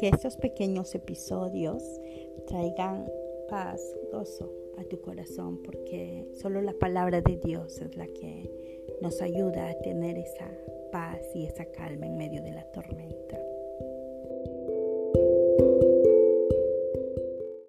Que estos pequeños episodios traigan paz, gozo a tu corazón, porque solo la palabra de Dios es la que nos ayuda a tener esa paz y esa calma en medio de la tormenta.